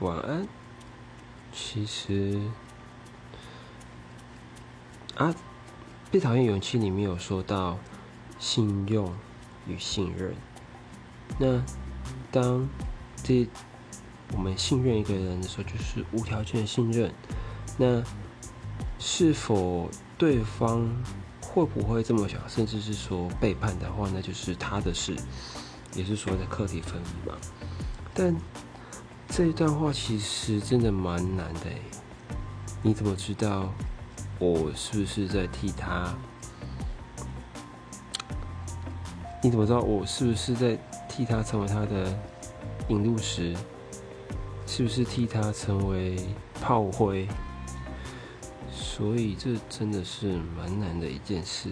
晚安。其实啊，被讨厌勇气里面有说到信用与信任。那当这我们信任一个人的时候，就是无条件的信任。那是否对方会不会这么想，甚至是说背叛的话，那就是他的事，也是所谓的课题分离嘛。但这一段话其实真的蛮难的你怎么知道我是不是在替他？你怎么知道我是不是在替他成为他的引路石？是不是替他成为炮灰？所以这真的是蛮难的一件事。